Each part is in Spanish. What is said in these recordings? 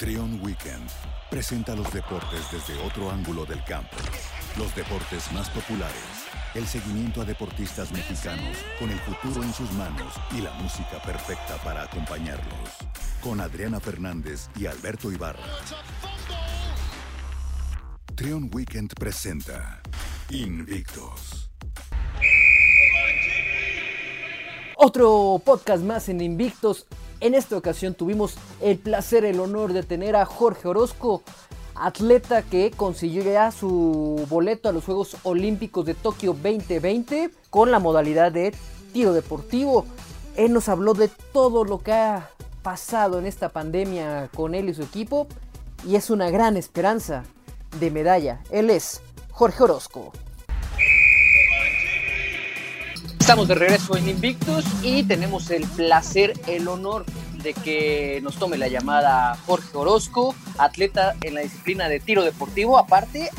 Trion Weekend presenta los deportes desde otro ángulo del campo. Los deportes más populares, el seguimiento a deportistas mexicanos con el futuro en sus manos y la música perfecta para acompañarlos. Con Adriana Fernández y Alberto Ibarra. Trion Weekend presenta Invictos. Otro podcast más en Invictos. En esta ocasión tuvimos el placer, el honor de tener a Jorge Orozco, atleta que consiguió ya su boleto a los Juegos Olímpicos de Tokio 2020 con la modalidad de tiro deportivo. Él nos habló de todo lo que ha pasado en esta pandemia con él y su equipo y es una gran esperanza de medalla. Él es Jorge Orozco. Estamos de regreso en Invictus y tenemos el placer, el honor de que nos tome la llamada Jorge Orozco, atleta en la disciplina de tiro deportivo, aparte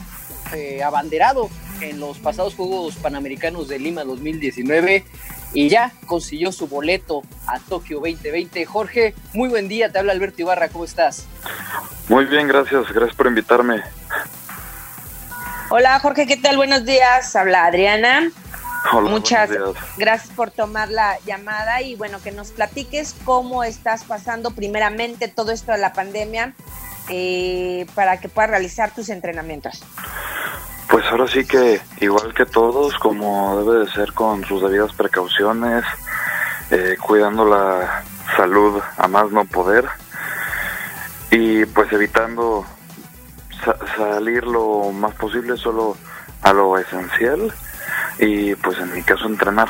eh, abanderado en los pasados Juegos Panamericanos de Lima 2019 y ya consiguió su boleto a Tokio 2020. Jorge, muy buen día, te habla Alberto Ibarra, ¿cómo estás? Muy bien, gracias, gracias por invitarme. Hola Jorge, ¿qué tal? Buenos días, habla Adriana. Hola, Muchas gracias por tomar la llamada y bueno, que nos platiques cómo estás pasando primeramente todo esto de la pandemia eh, para que puedas realizar tus entrenamientos. Pues ahora sí que igual que todos, como debe de ser con sus debidas precauciones, eh, cuidando la salud a más no poder y pues evitando sa- salir lo más posible solo a lo esencial y pues en mi caso entrenar.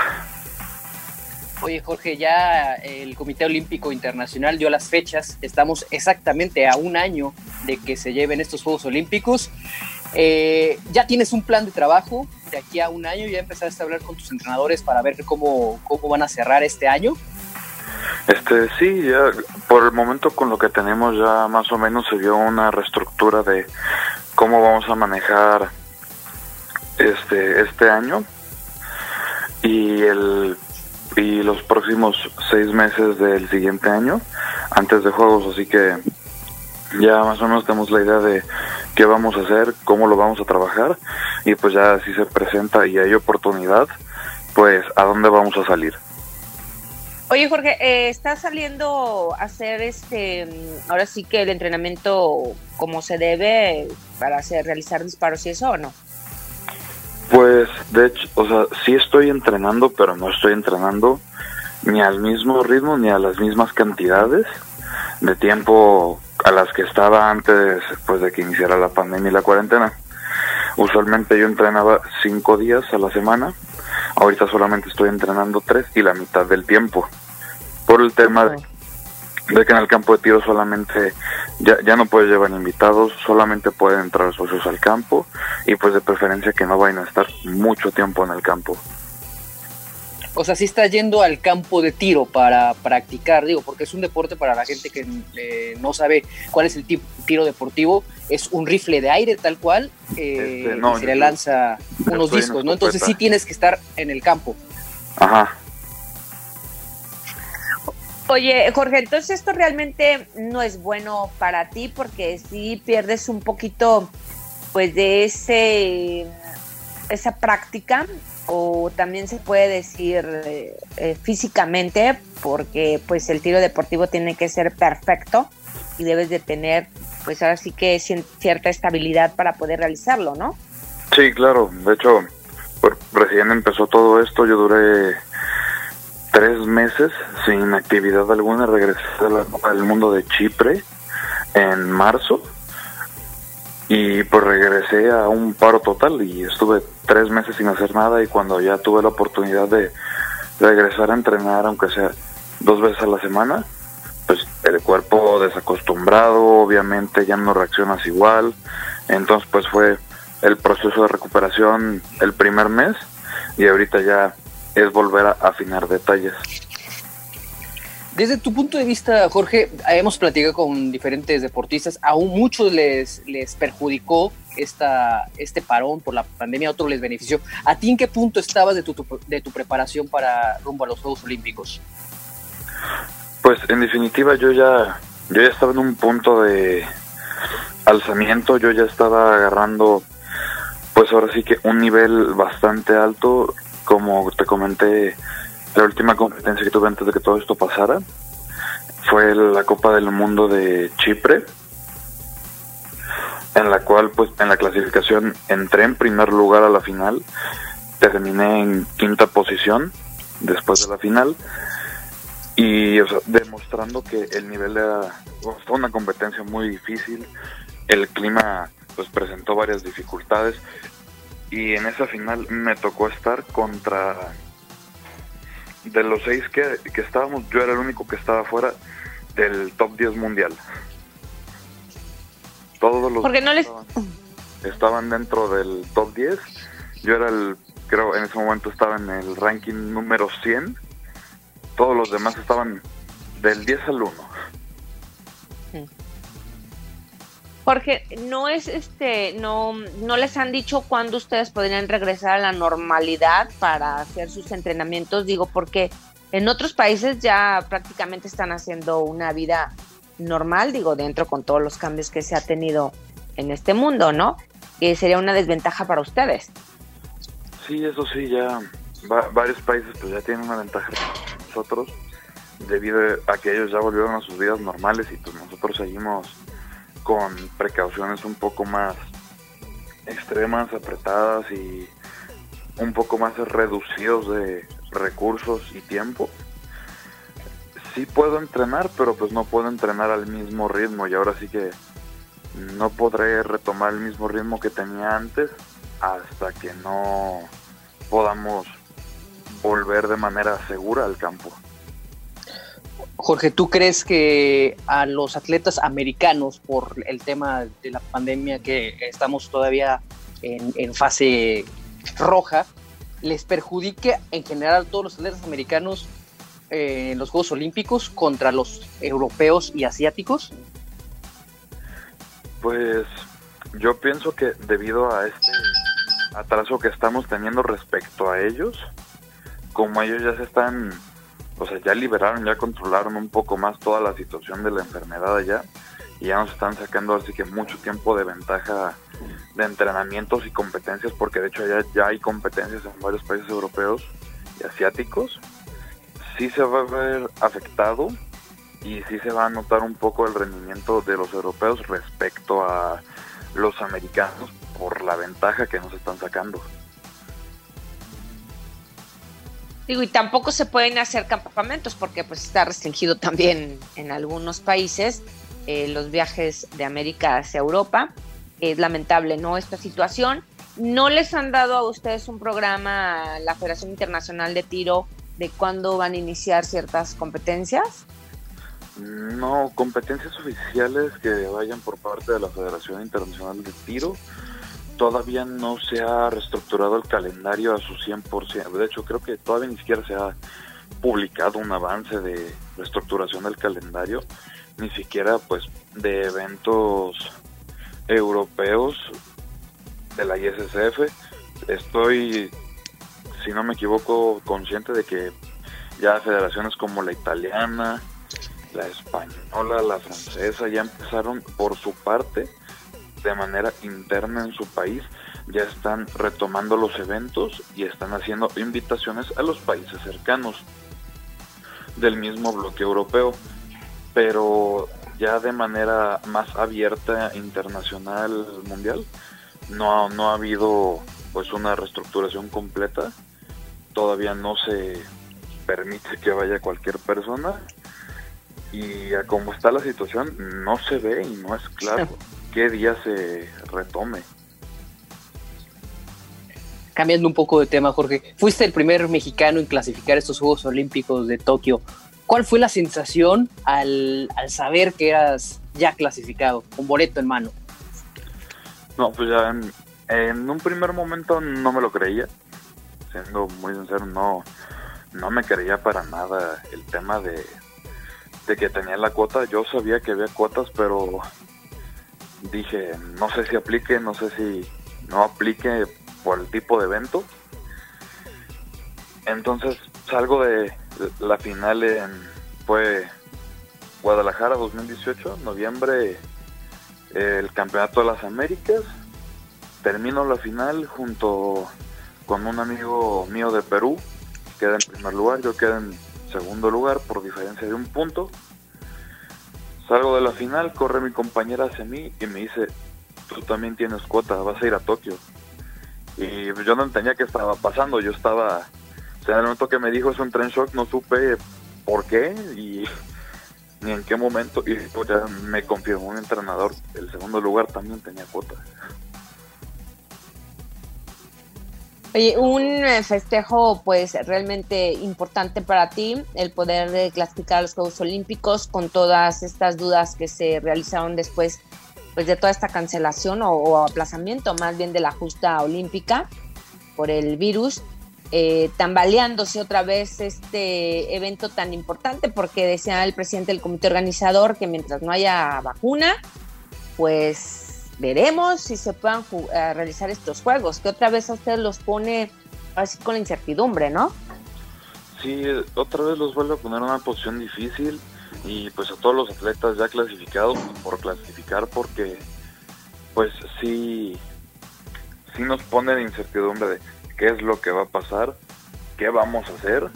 Oye Jorge, ya el Comité Olímpico Internacional dio las fechas, estamos exactamente a un año de que se lleven estos Juegos Olímpicos. Eh, ya tienes un plan de trabajo de aquí a un año, ya empezaste a hablar con tus entrenadores para ver cómo, cómo van a cerrar este año. Este, sí, ya por el momento con lo que tenemos ya más o menos se vio una reestructura de cómo vamos a manejar este este año y el y los próximos seis meses del siguiente año antes de juegos, así que ya más o menos tenemos la idea de qué vamos a hacer, cómo lo vamos a trabajar y pues ya si se presenta y hay oportunidad, pues a dónde vamos a salir. Oye Jorge, eh, ¿estás saliendo a hacer este, ahora sí que el entrenamiento como se debe para hacer, realizar disparos y eso o no? Pues, de hecho, o sea, sí estoy entrenando, pero no estoy entrenando ni al mismo ritmo ni a las mismas cantidades de tiempo a las que estaba antes, pues, de que iniciara la pandemia y la cuarentena. Usualmente yo entrenaba cinco días a la semana, ahorita solamente estoy entrenando tres y la mitad del tiempo. Por el tema de, de que en el campo de tiro solamente ya, ya no puedes llevar invitados, solamente pueden entrar socios al campo y pues de preferencia que no vayan a estar mucho tiempo en el campo. O sea, sí estás yendo al campo de tiro para practicar, digo, porque es un deporte para la gente que eh, no sabe cuál es el tipo tiro deportivo. Es un rifle de aire tal cual, eh, Este, no, y se le lanza unos discos, ¿no? Entonces sí tienes que estar en el campo. Ajá. Oye, Jorge, entonces esto realmente no es bueno para ti porque sí pierdes un poquito, pues, de ese esa práctica o también se puede decir eh, eh, físicamente porque pues el tiro deportivo tiene que ser perfecto y debes de tener pues ahora sí que cierta estabilidad para poder realizarlo, ¿no? Sí, claro. De hecho, pues, recién empezó todo esto. Yo duré tres meses sin actividad alguna. Regresé al mundo de Chipre en marzo. Y pues regresé a un paro total y estuve tres meses sin hacer nada y cuando ya tuve la oportunidad de regresar a entrenar, aunque sea dos veces a la semana, pues el cuerpo desacostumbrado, obviamente ya no reaccionas igual, entonces pues fue el proceso de recuperación el primer mes y ahorita ya es volver a afinar detalles. Desde tu punto de vista, Jorge, hemos platicado con diferentes deportistas, a muchos les, les perjudicó esta, este parón por la pandemia, a otros les benefició. ¿A ti en qué punto estabas de tu, tu- de tu preparación para rumbo a los Juegos Olímpicos? Pues en definitiva yo ya yo ya estaba en un punto de alzamiento, yo ya estaba agarrando, pues ahora sí que un nivel bastante alto, como te comenté, la última competencia que tuve antes de que todo esto pasara fue la Copa del Mundo de Chipre, en la cual pues en la clasificación entré en primer lugar a la final, terminé en quinta posición después de la final y demostrando que el nivel era fue una competencia muy difícil, el clima pues presentó varias dificultades y en esa final me tocó estar contra de los seis que, que estábamos, yo era el único que estaba fuera del top 10 mundial. Todos los Porque no les... estaban, dentro del top 10. Yo era el, creo, en ese momento estaba en el ranking número 100. Todos los demás estaban del 10 al 1. Jorge, no es este, no, no les han dicho cuándo ustedes podrían regresar a la normalidad para hacer sus entrenamientos, digo, porque en otros países ya prácticamente están haciendo una vida normal, digo, dentro con todos los cambios que se ha tenido en este mundo, ¿no? Que sería una desventaja para ustedes. Sí, eso sí, ya varios países pues ya tienen una ventaja nosotros debido a que ellos ya volvieron a sus vidas normales y pues nosotros seguimos con precauciones un poco más extremas, apretadas y un poco más reducidos de recursos y tiempo. Sí puedo entrenar, pero pues no puedo entrenar al mismo ritmo y ahora sí que no podré retomar el mismo ritmo que tenía antes hasta que no podamos volver de manera segura al campo. Jorge, ¿tú crees que a los atletas americanos, por el tema de la pandemia que estamos todavía en, fase roja, les perjudique en general a todos los atletas americanos eh, en los Juegos Olímpicos contra los europeos y asiáticos? Pues yo pienso que debido a este atraso que estamos teniendo respecto a ellos, como ellos ya se están o sea, ya liberaron, ya controlaron un poco más toda la situación de la enfermedad allá y ya nos están sacando así que mucho tiempo de ventaja de entrenamientos y competencias, porque de hecho ya, ya hay competencias en varios países europeos y asiáticos. Sí se va a ver afectado y sí se va a notar un poco el rendimiento de los europeos respecto a los americanos por la ventaja que nos están sacando. Digo, y tampoco se pueden hacer campamentos porque pues está restringido también en algunos países eh, los viajes de América hacia Europa. Es lamentable, ¿no? Esta situación. ¿No les han dado a ustedes un programa, la Federación Internacional de Tiro, de cuándo van a iniciar ciertas competencias? No, competencias oficiales que vayan por parte de la Federación Internacional de Tiro todavía no se ha reestructurado el calendario a su 100%. De hecho, creo que todavía ni siquiera se ha publicado un avance de reestructuración del calendario, ni siquiera pues de eventos europeos de la ISSF. Estoy, si no me equivoco, consciente de que ya federaciones como la italiana, la española, la francesa ya empezaron por su parte de manera interna en su país ya están retomando los eventos y están haciendo invitaciones a los países cercanos del mismo bloque europeo, pero ya de manera más abierta internacional mundial no, no ha habido pues una reestructuración completa, todavía no se permite que vaya cualquier persona. Y a como está la situación no se ve y no es claro qué día se retome. Cambiando un poco de tema, Jorge, fuiste el primer mexicano en clasificar estos Juegos Olímpicos de Tokio. ¿Cuál fue la sensación al, saber que eras ya clasificado, con boleto en mano? No, pues ya en, un primer momento no me lo creía. Siendo muy sincero, no, no me creía para nada el tema de, de que tenía la cuota. Yo sabía que había cuotas, pero dije, no sé si aplique, no sé si no aplique por el tipo de evento. Entonces salgo de la final en, fue Guadalajara 2018, noviembre, el Campeonato de las Américas. Termino la final junto con un amigo mío de Perú, queda en primer lugar, yo quedo en segundo lugar por diferencia de un punto. Salgo de la final, corre mi compañera hacia mí y me dice, tú también tienes cuota, vas a ir a Tokio. Y yo no entendía qué estaba pasando, yo estaba, o sea, en el momento que me dijo eso un tren shock, no supe por qué y ni en qué momento, y ya me confirmó un entrenador, el segundo lugar también tenía cuota. Oye, un eh, festejo pues realmente importante para ti, el poder de clasificar a los Juegos Olímpicos con todas estas dudas que se realizaron después pues de toda esta cancelación o, aplazamiento más bien de la justa olímpica por el virus, eh, tambaleándose otra vez este evento tan importante porque decía el presidente del comité organizador que mientras no haya vacuna, pues veremos si se puedan eh, realizar estos juegos, que otra vez a ustedes los pone así con la incertidumbre, ¿no? Sí, otra vez los vuelve a poner en una posición difícil y pues a todos los atletas ya clasificados por clasificar porque pues sí, sí nos pone en incertidumbre de qué es lo que va a pasar, qué vamos a hacer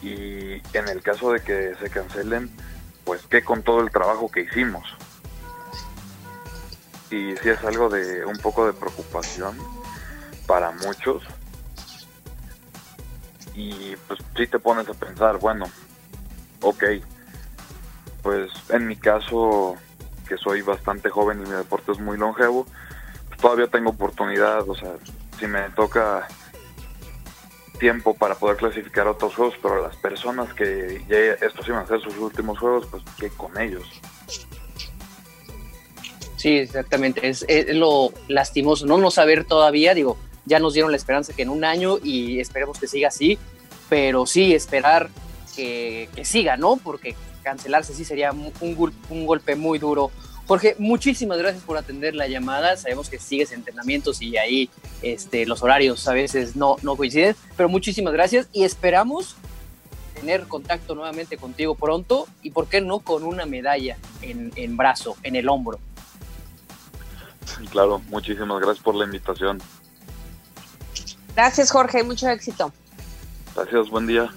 y en el caso de que se cancelen, pues qué con todo el trabajo que hicimos y sí es algo de un poco de preocupación para muchos y pues sí te pones a pensar, bueno, ok, pues en mi caso que soy bastante joven y mi deporte es muy longevo, pues todavía tengo oportunidad, o sea, si me toca tiempo para poder clasificar otros juegos, pero las personas que ya estos iban a ser sus últimos juegos, pues que con ellos. Sí, exactamente. Es, lo lastimoso, no no saber todavía, digo, ya nos dieron la esperanza que en un año y esperemos que siga así, pero sí esperar que, siga, ¿no? Porque cancelarse sí sería un, un, golpe muy duro. Jorge, muchísimas gracias por atender la llamada. Sabemos que sigues entrenamientos y ahí este, los horarios a veces no, no coinciden, pero muchísimas gracias y esperamos tener contacto nuevamente contigo pronto y, ¿por qué no, con una medalla en, en brazo, en el hombro? Claro, muchísimas gracias por la invitación. Gracias, Jorge, mucho éxito. Gracias, buen día.